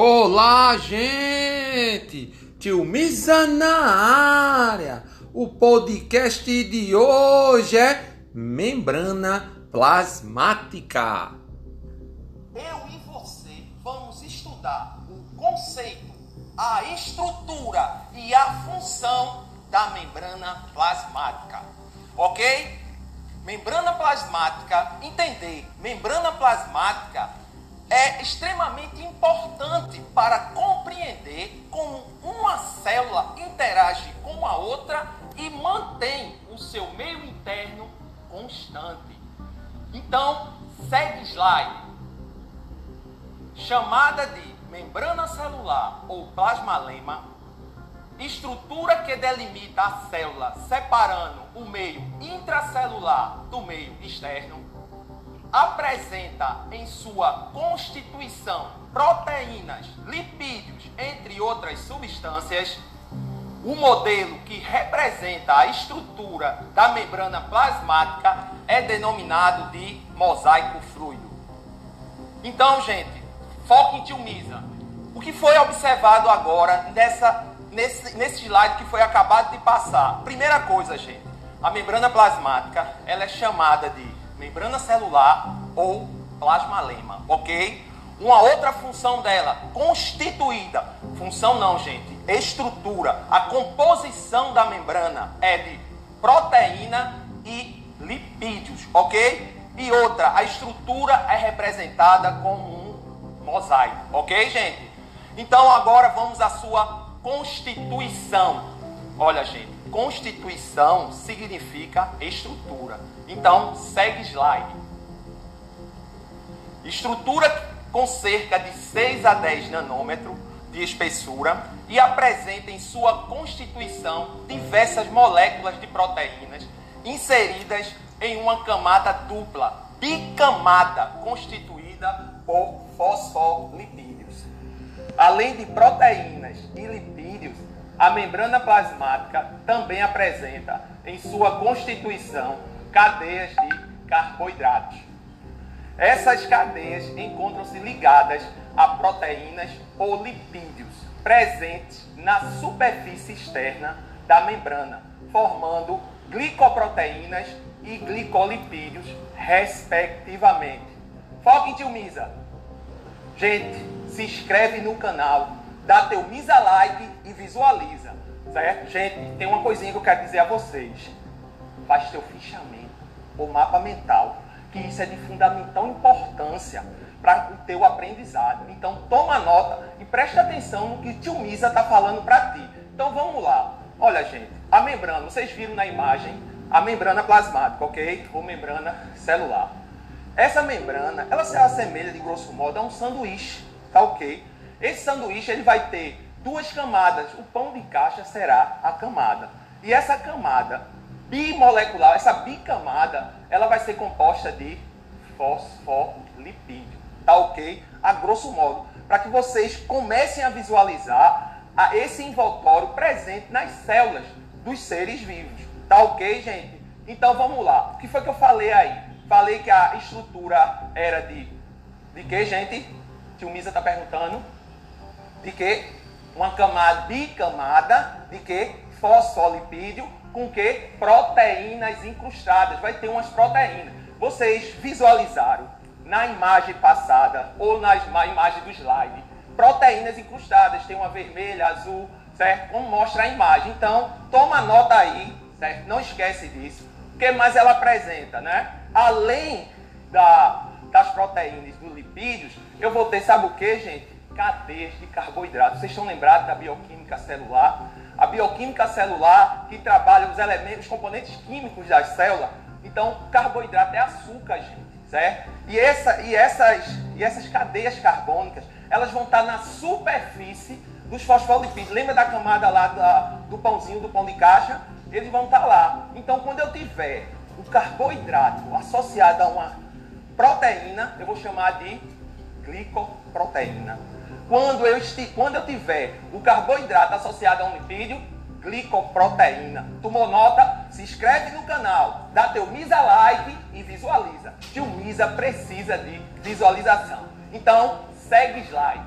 Olá, gente! Tio Misa na área! O podcast de hoje é membrana plasmática. Eu e você vamos estudar o conceito, a estrutura e a função da membrana plasmática. Ok? Membrana plasmática, entender, membrana plasmática é extremamente importante para compreender como uma célula interage com a outra e mantém o seu meio interno constante. Então, segue slide. Chamada de membrana celular ou plasmalema, estrutura que delimita a célula separando o meio intracelular do meio externo apresenta em sua constituição proteínas, lipídios, entre outras substâncias, o modelo que representa a estrutura da membrana plasmática é denominado de mosaico fluido. Então, gente, foque em Tilmisa. O que foi observado agora nessa, nesse, nesse slide que foi acabado de passar? Primeira coisa, gente, a membrana plasmática ela é chamada de membrana celular ou plasmalema, ok? Uma outra função dela, constituída, função não, gente, estrutura, a composição da membrana é de proteína e lipídios, ok? E outra, a estrutura é representada como um mosaico, ok, gente? Então agora vamos à sua constituição. Olha, gente, constituição significa estrutura. Então, segue slide. Estrutura com cerca de 6 a 10 nanômetros de espessura e apresenta em sua constituição diversas moléculas de proteínas inseridas em uma camada dupla, bicamada, constituída por fosfolipídios. Além de proteínas e lipídios, a membrana plasmática também apresenta em sua constituição cadeias de carboidratos. Essas cadeias encontram-se ligadas a proteínas ou lipídios presentes na superfície externa da membrana, formando glicoproteínas e glicolipídios, respectivamente. Foque em Tilmisa. Gente, se inscreve no canal, dá teu Misa like e visualiza, certo? Gente, tem uma coisinha que eu quero dizer a vocês. Faz teu fichamento ou mapa mental, que isso é de fundamental importância para o teu aprendizado. Então toma nota e preste atenção no que tio Misa está falando para ti. Então vamos lá. Olha, gente, a membrana, vocês viram na imagem a membrana plasmática, ok? Ou membrana celular. Essa membrana, ela se assemelha de grosso modo a um sanduíche, tá ok? Esse sanduíche ele vai ter duas camadas. O pão de caixa será a camada. E essa camada bimolecular, essa bicamada, ela vai ser composta de fosfolipídio. Tá ok? A grosso modo, para que vocês comecem a visualizar a esse envoltório presente nas células dos seres vivos. Tá ok, gente? Então vamos lá. O que foi que eu falei aí? Falei que a estrutura era de. De que, gente? Tio Misa está perguntando. De que? Uma camada bicamada de que? Fosfolipídio com que? Proteínas incrustadas. Vai ter umas proteínas. Vocês visualizaram na imagem passada ou na imagem do slide proteínas incrustadas. Tem uma vermelha, azul, certo? Como mostra a imagem. Então, toma nota aí, certo? Não esquece disso. O que mais ela apresenta, né? Além da, das proteínas dos lipídios, eu vou ter, sabe o que, gente? Cadeias de carboidratos. Vocês estão lembrados da bioquímica celular? A bioquímica celular, que trabalha os elementos, os componentes químicos da célula. Então, carboidrato é açúcar, gente, certo? E, essa, e, essas, e essas cadeias carbônicas, elas vão estar na superfície dos fosfolipídios. Lembra da camada lá da, do pãozinho, do pão de caixa? Eles vão estar lá. Então, quando eu tiver o carboidrato associado a uma proteína, eu vou chamar de glicoproteína. Quando eu, quando eu tiver o carboidrato associado a um lipídio, glicoproteína. Tomou nota? Se inscreve no canal, dá teu Misa like e visualiza. o Misa precisa de visualização. Então, segue slide.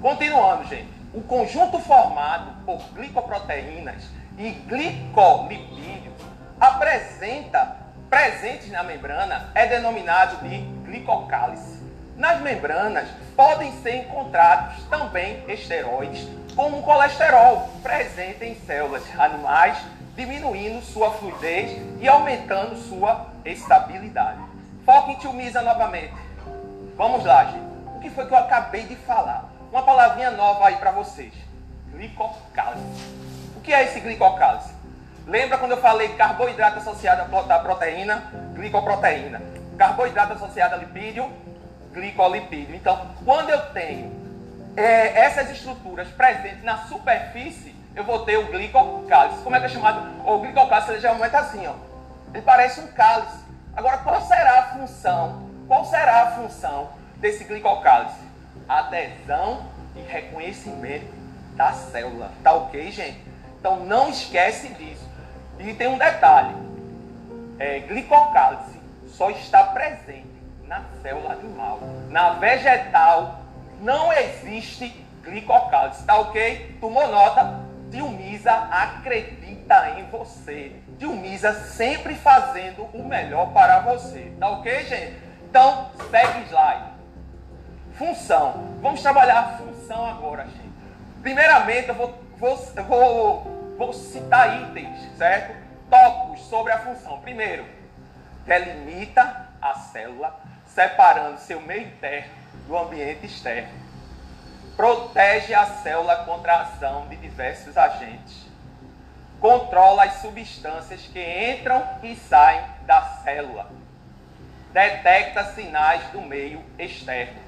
Continuando, gente. O conjunto formado por glicoproteínas e glicolipídios apresenta presentes na membrana é denominado de glicocálice. Nas membranas podem ser encontrados também esteroides, como o colesterol, presente em células animais, diminuindo sua fluidez e aumentando sua estabilidade. Foco em tilmisa novamente. Vamos lá, gente. O que foi que eu acabei de falar? Uma palavrinha nova aí para vocês. Glicocálice. O que é esse glicocálice? Lembra quando eu falei carboidrato associado à proteína? Glicoproteína. Carboidrato associado a lipídio? Glicolipídio. Então, quando eu tenho é, essas estruturas presentes na superfície, eu vou ter o glicocálice. Como é que é chamado? O glicocálice ele geralmente é assim, ó. Ele parece um cálice. Agora, qual será a função? Qual será a função desse glicocálice? Adesão e reconhecimento da célula. Tá ok, gente? Então não esquece disso. E tem um detalhe: é, só está presente na célula animal. Na vegetal não existe glicocálise. Tá ok? Tomou nota? Dilmisa acredita em você. Dilmisa sempre fazendo o melhor para você. Tá ok, gente? Então, segue slide. Função. Vamos trabalhar a função agora, gente. Primeiramente, eu vou, vou, vou vou citar itens, certo? Tópicos sobre a função. Primeiro, delimita a célula, separando seu meio interno do ambiente externo. Protege a célula contra a ação de diversos agentes. Controla as substâncias que entram e saem da célula. Detecta sinais do meio externo.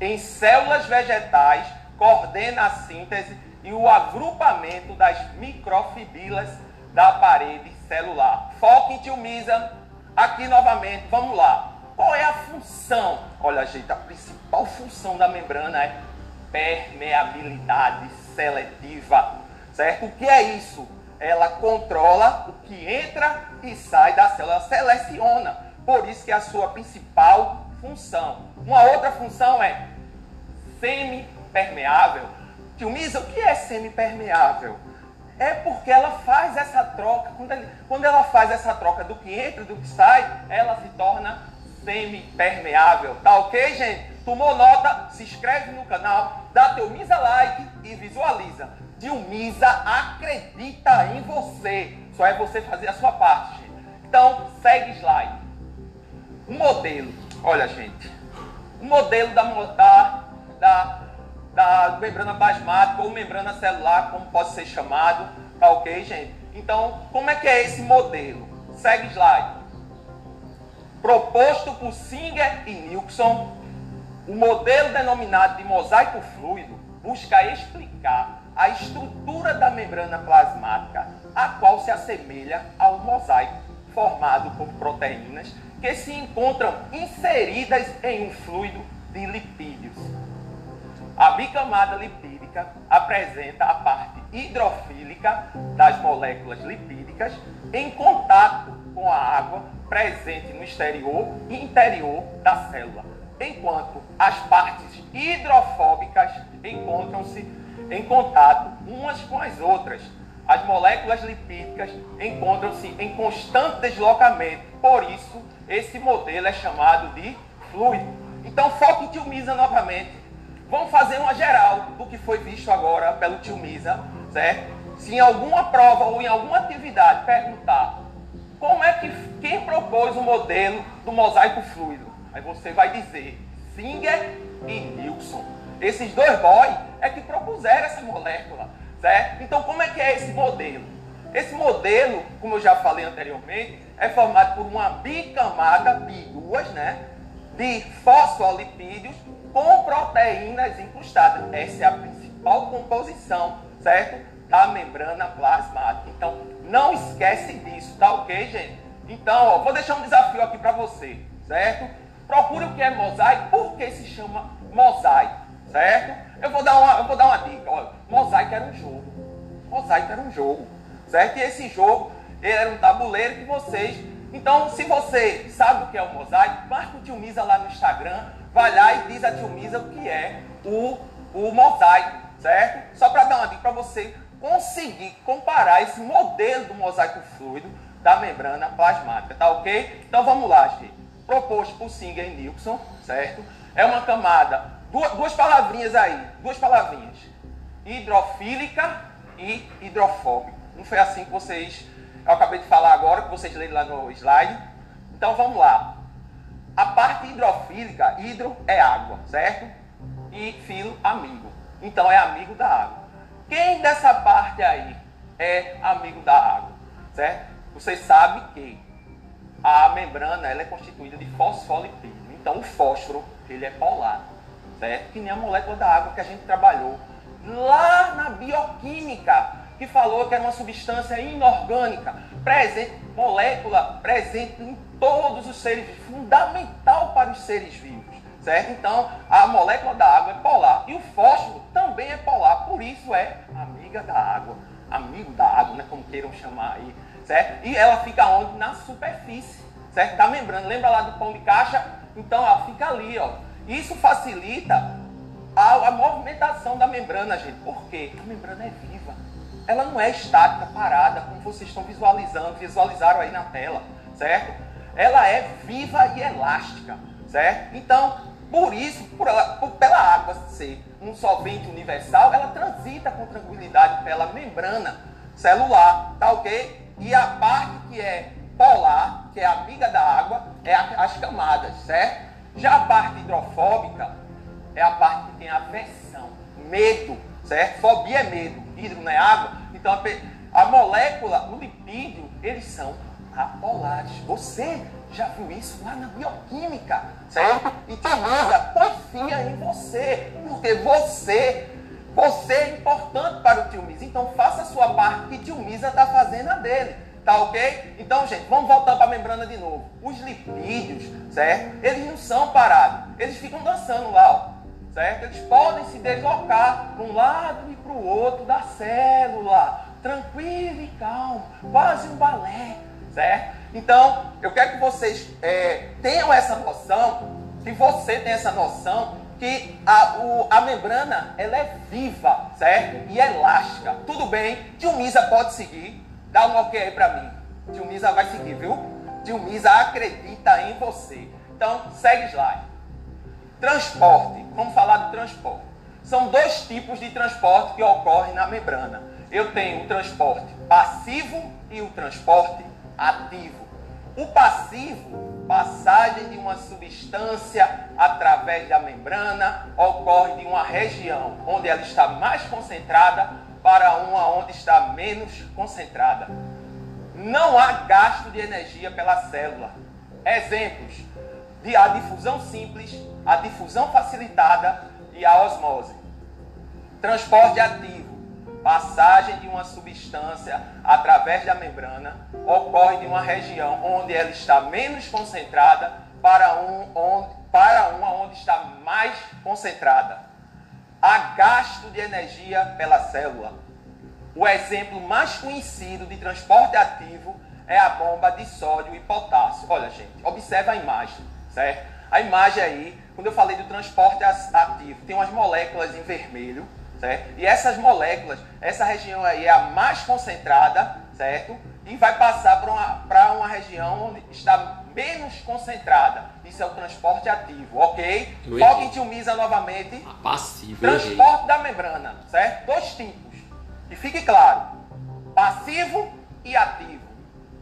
Em células vegetais, coordena a síntese e o agrupamento das microfibrilas da parede celular. Foco em Tilmisa. Aqui novamente, vamos lá. Qual é a função? Olha, gente, a principal função da membrana é permeabilidade seletiva. Certo? O que é isso? Ela controla o que entra e sai da célula, seleciona. Por isso que é a sua principal função. Uma outra função é semi-permeável Tio Misa, o que é semipermeável? É porque ela faz essa troca, quando, ela faz essa troca do que entra e do que sai, ela se torna semipermeável. Tá ok, gente? Tomou nota? Se inscreve no canal, dá teu Misa like e visualiza. Dilmisa acredita em você. Só é você fazer a sua parte. Então, segue slide. O modelo. Olha, gente. O modelo da, da, da da membrana plasmática ou membrana celular, como pode ser chamado, tá ok, gente? Então, como é que é esse modelo? Segue slide. Proposto por Singer e Nilsson, o modelo denominado de mosaico fluido busca explicar a estrutura da membrana plasmática, a qual se assemelha ao mosaico formado por proteínas que se encontram inseridas em um fluido de lipídios. A bicamada lipídica apresenta a parte hidrofílica das moléculas lipídicas em contato com a água presente no exterior e interior da célula, enquanto as partes hidrofóbicas encontram-se em contato umas com as outras. As moléculas lipídicas encontram-se em constante deslocamento, por isso esse modelo é chamado de fluido. Então foco em Tilmisa novamente Vamos fazer uma geral do que foi visto agora pelo tio Misa, certo? Se em alguma prova ou em alguma atividade perguntar como é que quem propôs o modelo do mosaico fluido, aí você vai dizer Singer e Nilsson. Esses dois boys é que propuseram essa molécula, certo? Então como é que é esse modelo? Esse modelo, como eu já falei anteriormente, é formado por uma bicamada, bi duas, né? De fosfolipídios com proteínas incrustadas. Essa é a principal composição, certo? Da membrana plasmática. Então, não esquece disso, tá ok, gente? Então, ó, vou deixar um desafio aqui para você, certo? Procure o que é mosaico, por que se chama mosaico, certo? Eu vou dar uma, eu vou dar uma dica, olha. Mosaico era um jogo. Mosaico era um jogo, certo? E esse jogo era um tabuleiro que vocês então, se você sabe o que é o mosaico, marca o Tio Misa lá no Instagram, vai lá e diz a Tio Misa o que é o o mosaico, certo? Só para dar uma dica para você conseguir comparar esse modelo do mosaico fluido da membrana plasmática, tá ok? Então vamos lá, gente. Proposto por Singer e Nilsson, certo? É uma camada, duas, duas palavrinhas aí, duas palavrinhas. Hidrofílica e hidrofóbica. Não foi assim que vocês, eu acabei de falar agora, que vocês leram lá no slide. Então vamos lá. A parte hidrofílica, hidro é água, certo? E filo, amigo. Então é amigo da água. Quem dessa parte aí é amigo da água, certo? Você sabe que a membrana ela é constituída de fosfolipídio. Então o fósforo ele é polar, certo? Que nem a molécula da água que a gente trabalhou lá na bioquímica, que falou que era uma substância inorgânica, presente, molécula presente em todos os seres fundamental para os seres vivos, certo? Então, a molécula da água é polar e o fósforo também é polar, por isso é amiga da água, amigo da água, né, como queiram chamar aí, certo? E ela fica onde? Na superfície, certo? Da membrana. Lembra lá do pão de caixa? Então, ela fica ali, ó. Isso facilita a, a movimentação da membrana, gente. Por quê? A membrana é viva. Ela não é estática, parada, como vocês estão visualizando, visualizaram aí na tela, certo? Ela é viva e elástica, certo? Então, por isso, por ela, por, pela água ser um solvente universal, ela transita com tranquilidade pela membrana celular, tá ok? E a parte que é polar, que é amiga da água, é a, as camadas, certo? Já a parte hidrofóbica é a parte que tem aversão, medo, certo? Fobia é medo, hidro não é água. Então a, a molécula, o lipídio, eles são apolares. Você já viu isso lá na bioquímica, certo? E Timisa confia em você, porque você, você é importante para o tio Misa. Então faça a sua parte que tio Misa está fazendo a dele. Tá ok? Então, gente, vamos voltar para a membrana de novo. Os lipídios, certo? Eles não são parados. Eles ficam dançando lá, ó certo? Eles podem se deslocar para um lado e para o outro da célula, tranquilo e calmo, quase um balé, certo? Então, eu quero que vocês é, tenham essa noção, que você tenha essa noção, que a, o, a membrana ela é viva, certo? E elástica. Tudo bem, Tio Misa pode seguir. Dá um ok aí para mim. Tio Misa vai seguir, viu? Tio Misa acredita em você. Então, segue slide. Transporte. Vamos falar do transporte. São dois tipos de transporte que ocorrem na membrana. Eu tenho o transporte passivo e o transporte ativo. O passivo, passagem de uma substância através da membrana, ocorre de uma região onde ela está mais concentrada para uma onde está menos concentrada. Não há gasto de energia pela célula. Exemplos de a difusão simples a difusão facilitada e a osmose. Transporte ativo. Passagem de uma substância através da membrana ocorre de uma região onde ela está menos concentrada para, um, onde, para uma onde está mais concentrada. Há gasto de energia pela célula. O exemplo mais conhecido de transporte ativo é a bomba de sódio e potássio. Olha, gente, observa a imagem, certo? A imagem aí quando eu falei do transporte ativo, tem umas moléculas em vermelho, certo? E essas moléculas, essa região aí é a mais concentrada, certo? E vai passar para uma, uma região onde está menos concentrada. Isso é o transporte ativo, ok? Tilmisa novamente. A passivo. Transporte da membrana, certo? Dois tipos. E fique claro: passivo e ativo.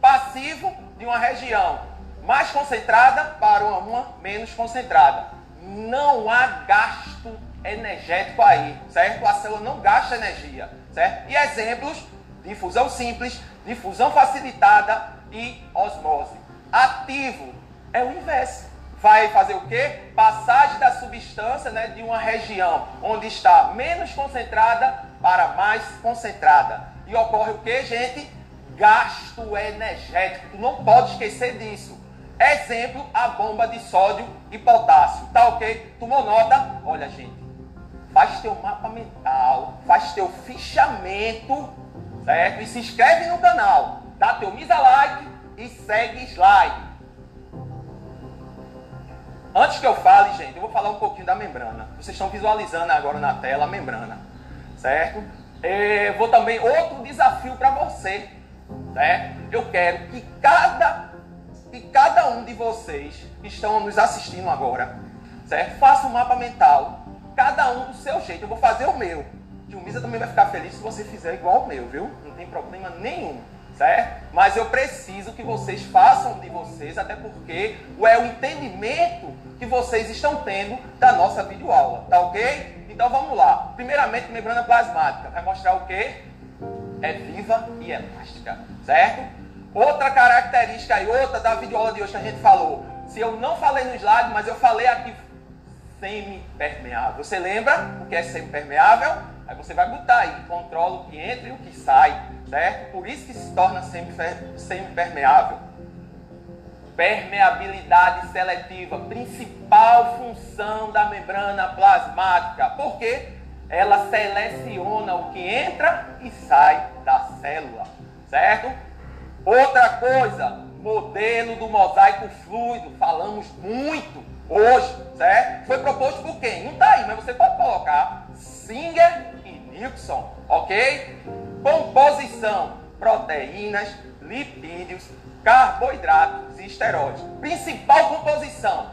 Passivo de uma região mais concentrada para uma menos concentrada não há gasto energético aí, certo? A célula não gasta energia, certo? E exemplos: difusão simples, difusão facilitada e osmose. Ativo é o inverso. Vai fazer o quê? Passagem da substância né, de uma região onde está menos concentrada para mais concentrada. E ocorre o que, gente? Gasto energético. Tu não pode esquecer disso. Exemplo, a bomba de sódio e potássio. Tá ok? Tomou nota? Olha, gente. Faz teu mapa mental, faz teu fichamento, certo? E se inscreve no canal. Dá teu misa like e segue slide. Antes que eu fale, gente, eu vou falar um pouquinho da membrana. Vocês estão visualizando agora na tela a membrana, certo? Eu vou também outro desafio para você, certo? Eu quero que cada que cada um de vocês que estão nos assistindo agora, certo? Faça um mapa mental, cada um do seu jeito. Eu vou fazer o meu. O Misa também vai ficar feliz se você fizer igual o meu, viu? Não tem problema nenhum certo? Mas eu preciso que vocês façam de vocês, até porque é o entendimento que vocês estão tendo da nossa videoaula, tá ok? Então vamos lá. Primeiramente, membrana plasmática vai mostrar o que? É viva e elástica, certo? Outra característica e outra da videoaula de hoje que a gente falou. Se eu não falei no slide, mas eu falei aqui semi-permeável. Você lembra o que é semi-permeável? Aí você vai botar aí, controla o que entra e o que sai, certo? Por isso que se torna semi-permeável. Permeabilidade seletiva, principal função da membrana plasmática. Porque ela seleciona o que entra e sai da célula, certo? Outra coisa, modelo do mosaico fluido, falamos muito hoje, certo? Foi proposto por quem? Não está aí, mas você pode colocar Singer Nixon, ok? Composição: proteínas, lipídios, carboidratos e esteroides. Principal composição: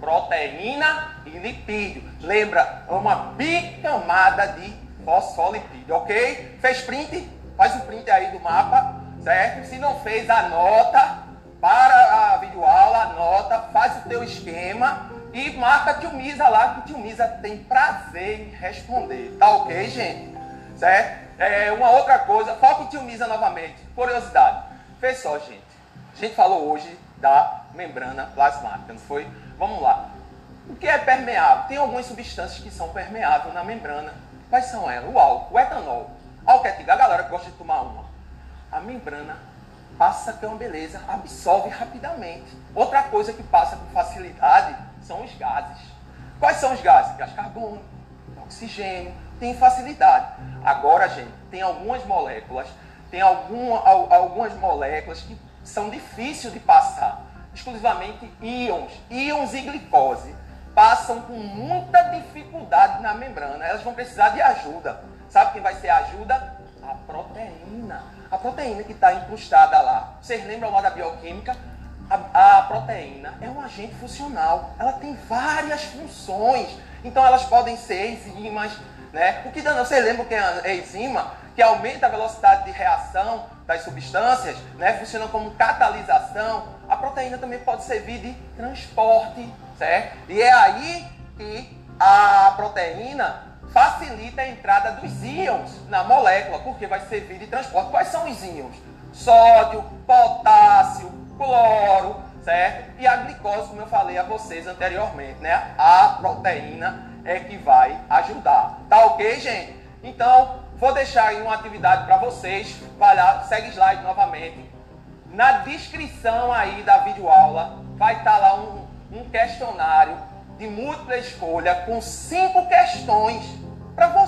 proteína e lipídio. Lembra, é uma bicamada de fosfolipídio, ok? Fez print? Faz o print aí do mapa, certo? Se não fez, anota. Para a videoaula, anota, faz o teu esquema e marca tio Misa lá, que o tio Misa tem prazer em responder. Tá ok, gente? Certo? É, uma outra coisa, foca em tio Misa novamente. Curiosidade. Fez só, gente. A gente falou hoje da membrana plasmática, não foi? Vamos lá. O que é permeável? Tem algumas substâncias que são permeáveis na membrana. Quais são elas? O álcool, o etanol. Álcool é a galera gosta de tomar uma. A membrana passa que é uma beleza, absorve rapidamente. Outra coisa que passa com facilidade são os gases. Quais são os gases? Gás carbono, oxigênio, tem facilidade. Agora, gente, tem algumas moléculas, tem algum, algumas moléculas que são difíceis de passar. Exclusivamente íons, íons e glicose. Passam com muita dificuldade na membrana. Elas vão precisar de ajuda. Sabe quem vai ser a ajuda? A proteína. A proteína que está incrustada lá. Vocês lembram lá da bioquímica? a, a, proteína é um agente funcional. Ela tem várias funções. Então elas podem ser enzimas, né? O que você lembra que é enzima que aumenta a velocidade de reação das substâncias, né? Funciona como catalisação. A proteína também pode servir de transporte, certo? E é aí que a proteína facilita a entrada dos íons na molécula, porque vai servir de transporte. Quais são os íons? Sódio, potássio, cloro, certo? E a glicose, como eu falei a vocês anteriormente, né? A proteína é que vai ajudar. Tá ok, gente? Então, vou deixar aí uma atividade para vocês. Vai lá, segue slide novamente. Na descrição aí da videoaula vai estar tá lá um, um questionário de múltipla escolha com cinco questões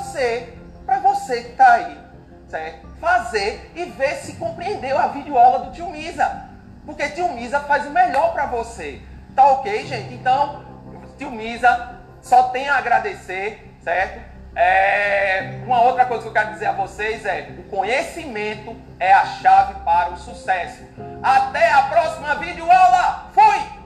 você, para você que está aí, certo? Fazer e ver se compreendeu a videoaula do tio Misa. Porque tio Misa faz o melhor para você. Tá ok, gente? Então, tio Misa, só tem a agradecer, certo? É, uma outra coisa que eu quero dizer a vocês é: o conhecimento é a chave para o sucesso. Até a próxima videoaula! Fui!